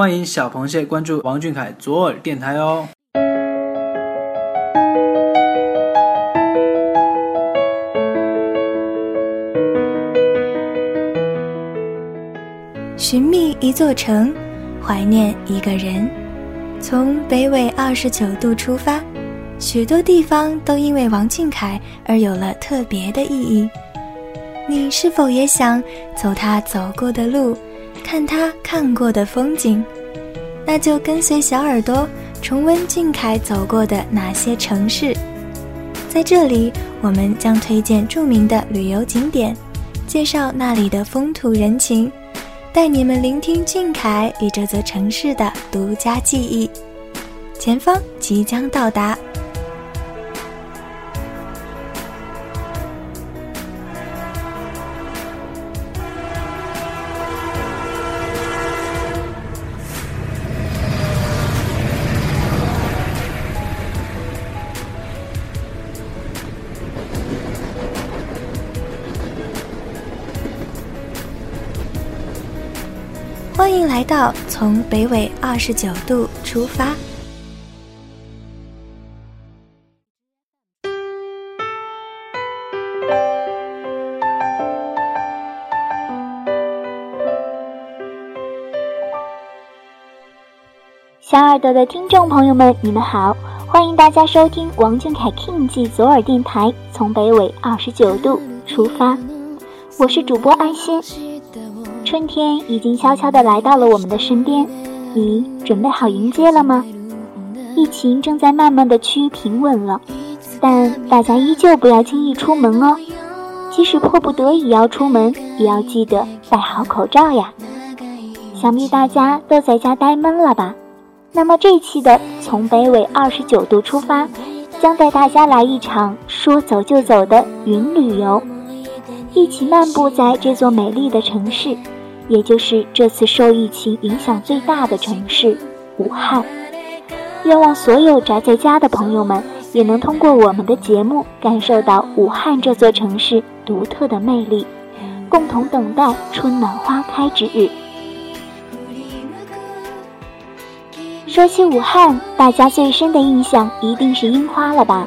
欢迎小螃蟹关注王俊凯左耳电台哦。寻觅一座城，怀念一个人。从北纬二十九度出发，许多地方都因为王俊凯而有了特别的意义。你是否也想走他走过的路，看他看过的风景？那就跟随小耳朵重温俊凯走过的那些城市。在这里，我们将推荐著名的旅游景点，介绍那里的风土人情。带你们聆听俊凯与这座城市的独家记忆。前方即将到达。来到从北纬二十九度出发。小耳朵的听众朋友们，你们好，欢迎大家收听王俊凯 King 记左耳电台，从北纬二十九度出发，我是主播安心。春天已经悄悄地来到了我们的身边，你准备好迎接了吗？疫情正在慢慢的趋于平稳了，但大家依旧不要轻易出门哦。即使迫不得已要出门，也要记得戴好口罩呀。想必大家都在家呆闷了吧？那么这期的从北纬二十九度出发，将带大家来一场说走就走的云旅游，一起漫步在这座美丽的城市。也就是这次受疫情影响最大的城市武汉，愿望所有宅在家的朋友们也能通过我们的节目感受到武汉这座城市独特的魅力，共同等待春暖花开之日。说起武汉，大家最深的印象一定是樱花了吧？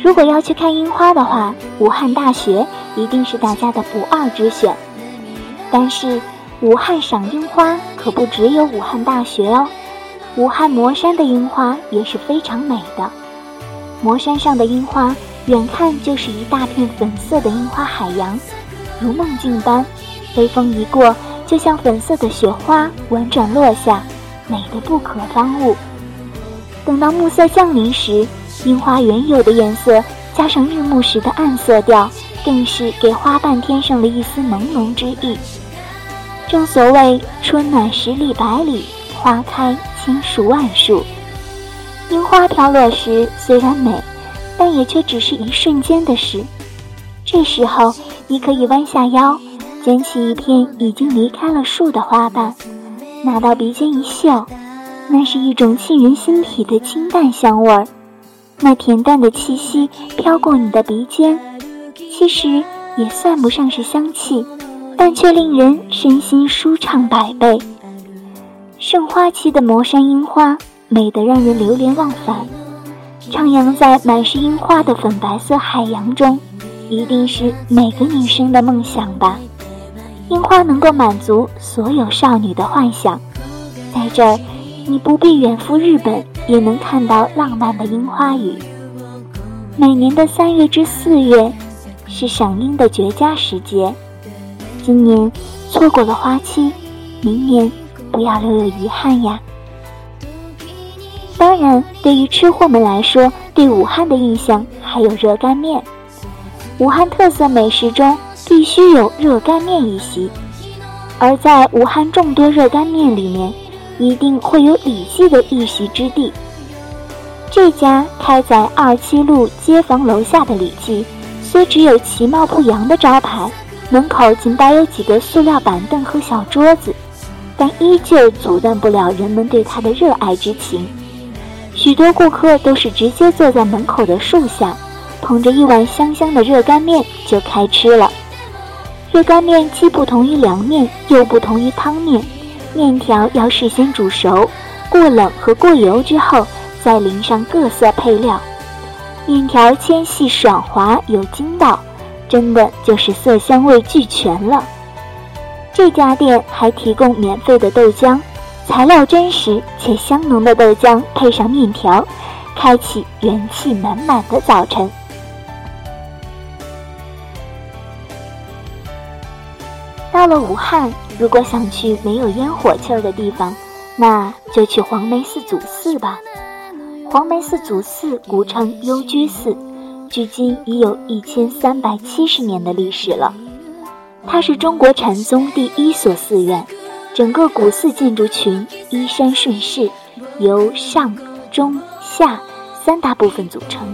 如果要去看樱花的话，武汉大学一定是大家的不二之选。但是。武汉赏樱花可不只有武汉大学哦，武汉磨山的樱花也是非常美的。磨山上的樱花，远看就是一大片粉色的樱花海洋，如梦境般，微风一过，就像粉色的雪花婉转落下，美得不可方物。等到暮色降临时，樱花原有的颜色加上日暮时的暗色调，更是给花瓣添上了一丝朦胧之意。正所谓春暖十里百里，花开千树万树。樱花飘落时虽然美，但也却只是一瞬间的事。这时候，你可以弯下腰，捡起一片已经离开了树的花瓣，拿到鼻尖一嗅，那是一种沁人心脾的清淡香味儿。那恬淡的气息飘过你的鼻尖，其实也算不上是香气。但却令人身心舒畅百倍。盛花期的魔山樱花，美得让人流连忘返。徜徉在满是樱花的粉白色海洋中，一定是每个女生的梦想吧？樱花能够满足所有少女的幻想。在这儿，你不必远赴日本，也能看到浪漫的樱花雨。每年的三月至四月，是赏樱的绝佳时节。今年错过了花期，明年不要留有遗憾呀。当然，对于吃货们来说，对武汉的印象还有热干面。武汉特色美食中必须有热干面一席，而在武汉众多热干面里面，一定会有李记的一席之地。这家开在二七路街坊楼下的李记，虽只有其貌不扬的招牌。门口仅摆有几个塑料板凳和小桌子，但依旧阻断不了人们对它的热爱之情。许多顾客都是直接坐在门口的树下，捧着一碗香香的热干面就开吃了。热干面既不同于凉面，又不同于汤面，面条要事先煮熟，过冷和过油之后，再淋上各色配料，面条纤细爽滑有筋道，真的就是色香味俱全了。这家店还提供免费的豆浆，材料真实且香浓的豆浆配上面条，开启元气满满的早晨。到了武汉，如果想去没有烟火气儿的地方，那就去黄梅寺祖寺吧。黄梅寺祖寺古称幽居寺，距今已有一千三百七十年的历史了。它是中国禅宗第一所寺院，整个古寺建筑群依山顺势，由上、中、下三大部分组成，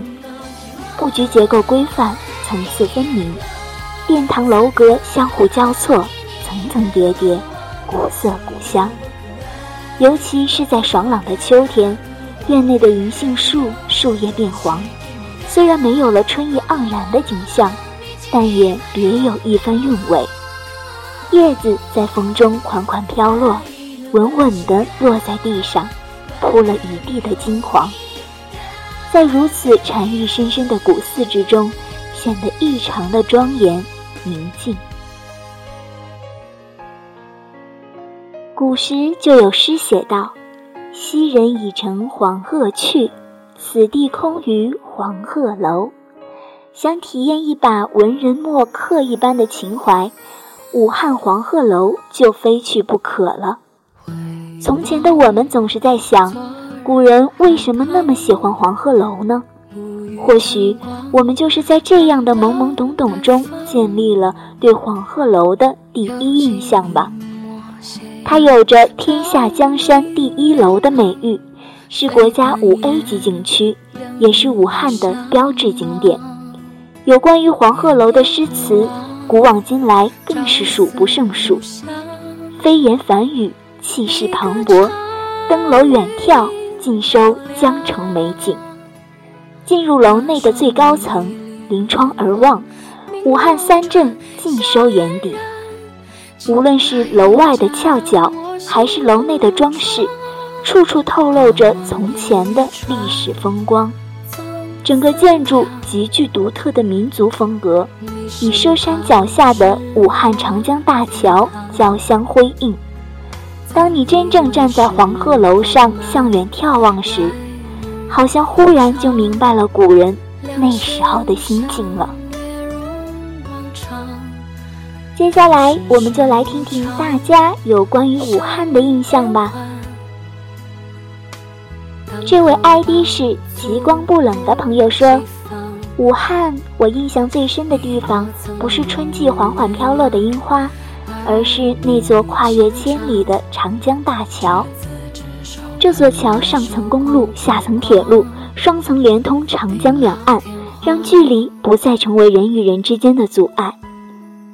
布局结构规范，层次分明。殿堂楼阁相互交错，层层叠叠，古色古香。尤其是在爽朗的秋天，院内的银杏树树叶变黄，虽然没有了春意盎然的景象，但也别有一番韵味。叶子在风中款款飘落，稳稳地落在地上，铺了一地的金黄。在如此禅意深深的古寺之中，显得异常的庄严。宁静。古时就有诗写道：“昔人已乘黄鹤去，此地空余黄鹤楼。”想体验一把文人墨客一般的情怀，武汉黄鹤楼就非去不可了。从前的我们总是在想，古人为什么那么喜欢黄鹤楼呢？或许我们就是在这样的懵懵懂懂中建立了对黄鹤楼的第一印象吧。它有着“天下江山第一楼”的美誉，是国家五 A 级景区，也是武汉的标志景点。有关于黄鹤楼的诗词，古往今来更是数不胜数，飞檐繁雨，气势磅礴，登楼远眺，尽收江城美景。进入楼内的最高层，临窗而望，武汉三镇尽收眼底。无论是楼外的翘角，还是楼内的装饰，处处透露着从前的历史风光。整个建筑极具独特的民族风格，与佘山脚下的武汉长江大桥交相辉映。当你真正站在黄鹤楼上向远眺望时，好像忽然就明白了古人那时候的心境了。接下来，我们就来听听大家有关于武汉的印象吧。这位 ID 是极光不冷的朋友说：“武汉，我印象最深的地方不是春季缓缓飘落的樱花，而是那座跨越千里的长江大桥。”这座桥上层公路，下层铁路，双层连通长江两岸，让距离不再成为人与人之间的阻碍。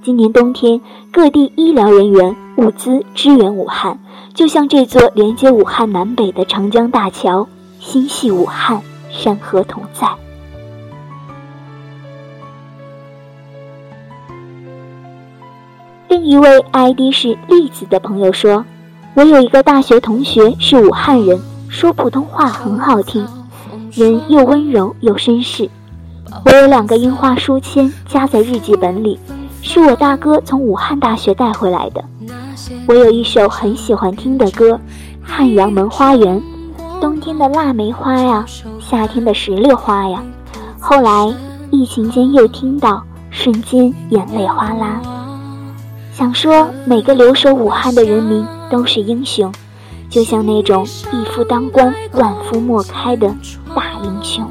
今年冬天，各地医疗人员、物资支援武汉，就像这座连接武汉南北的长江大桥，心系武汉，山河同在。另一位 ID 是栗子的朋友说。我有一个大学同学是武汉人，说普通话很好听，人又温柔又绅士。我有两个樱花书签夹在日记本里，是我大哥从武汉大学带回来的。我有一首很喜欢听的歌，《汉阳门花园》，冬天的腊梅花呀，夏天的石榴花呀。后来疫情间又听到，瞬间眼泪哗啦。想说每个留守武汉的人民。都是英雄，就像那种一夫当关、万夫莫开的大英雄。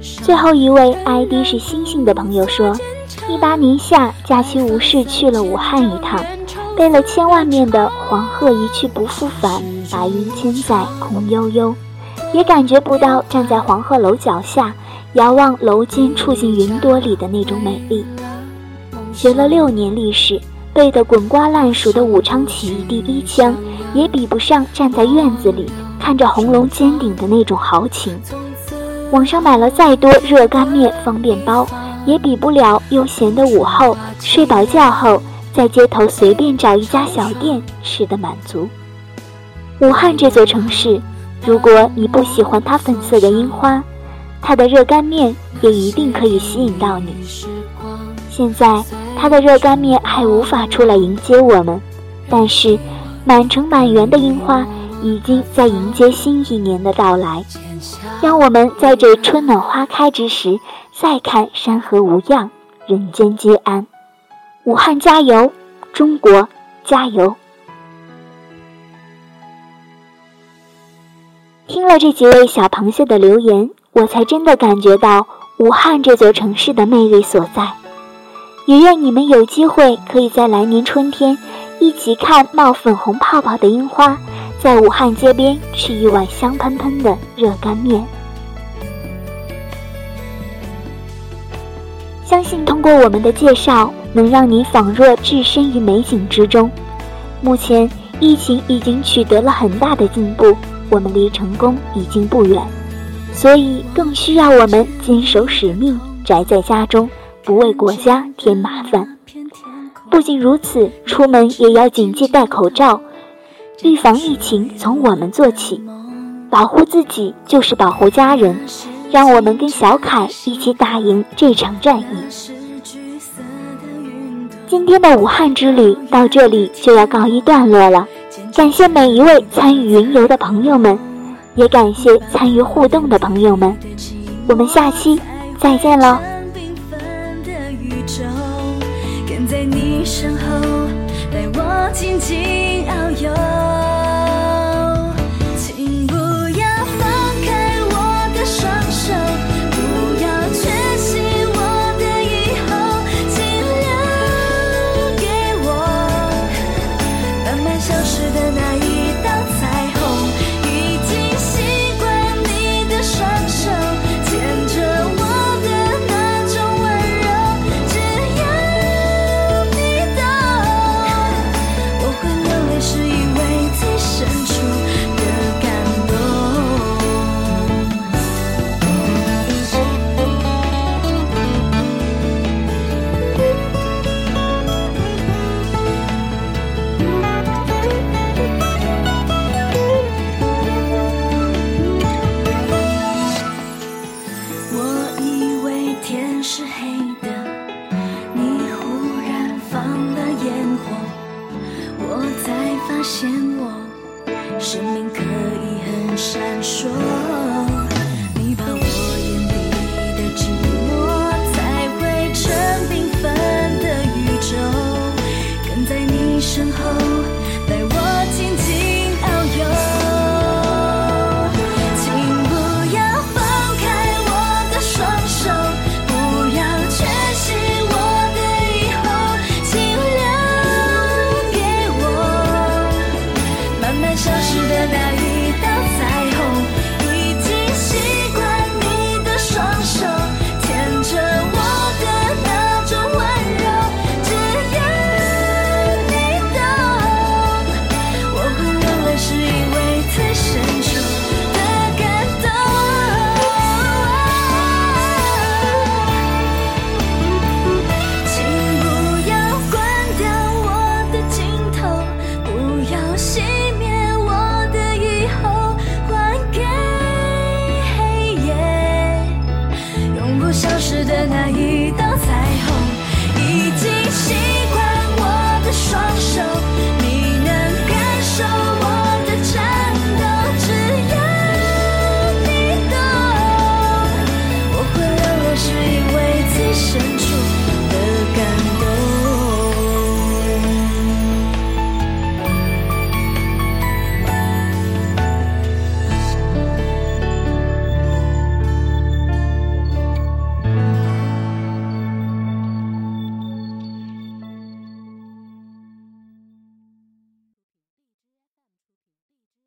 最后一位 ID 是星星的朋友说：一八年夏假期无事去了武汉一趟，背了千万面的“黄鹤一去不复返，白云千载空悠悠”，也感觉不到站在黄鹤楼脚下，遥望楼间触进云朵里的那种美丽。学了六年历史，背得滚瓜烂熟的武昌起义第一枪，也比不上站在院子里看着红楼尖顶的那种豪情。网上买了再多热干面、方便包，也比不了悠闲的午后睡饱觉后，在街头随便找一家小店吃的满足。武汉这座城市，如果你不喜欢它粉色的樱花，它的热干面也一定可以吸引到你。现在，它的热干面还无法出来迎接我们，但是满城满园的樱花已经在迎接新一年的到来。让我们在这春暖花开之时，再看山河无恙，人间皆安。武汉加油，中国加油！听了这几位小螃蟹的留言，我才真的感觉到武汉这座城市的魅力所在。也愿你们有机会可以在来年春天一起看冒粉红泡泡的樱花，在武汉街边吃一碗香喷喷的热干面。相信通过我们的介绍，能让你仿若置身于美景之中。目前疫情已经取得了很大的进步，我们离成功已经不远，所以更需要我们坚守使命，宅在家中。不为国家添麻烦。不仅如此，出门也要谨记戴口罩，预防疫情从我们做起，保护自己就是保护家人。让我们跟小凯一起打赢这场战役。今天的武汉之旅到这里就要告一段落了，感谢每一位参与云游的朋友们，也感谢参与互动的朋友们。我们下期再见喽。在你身后，带我紧紧遨游。发现我生命可以很闪烁。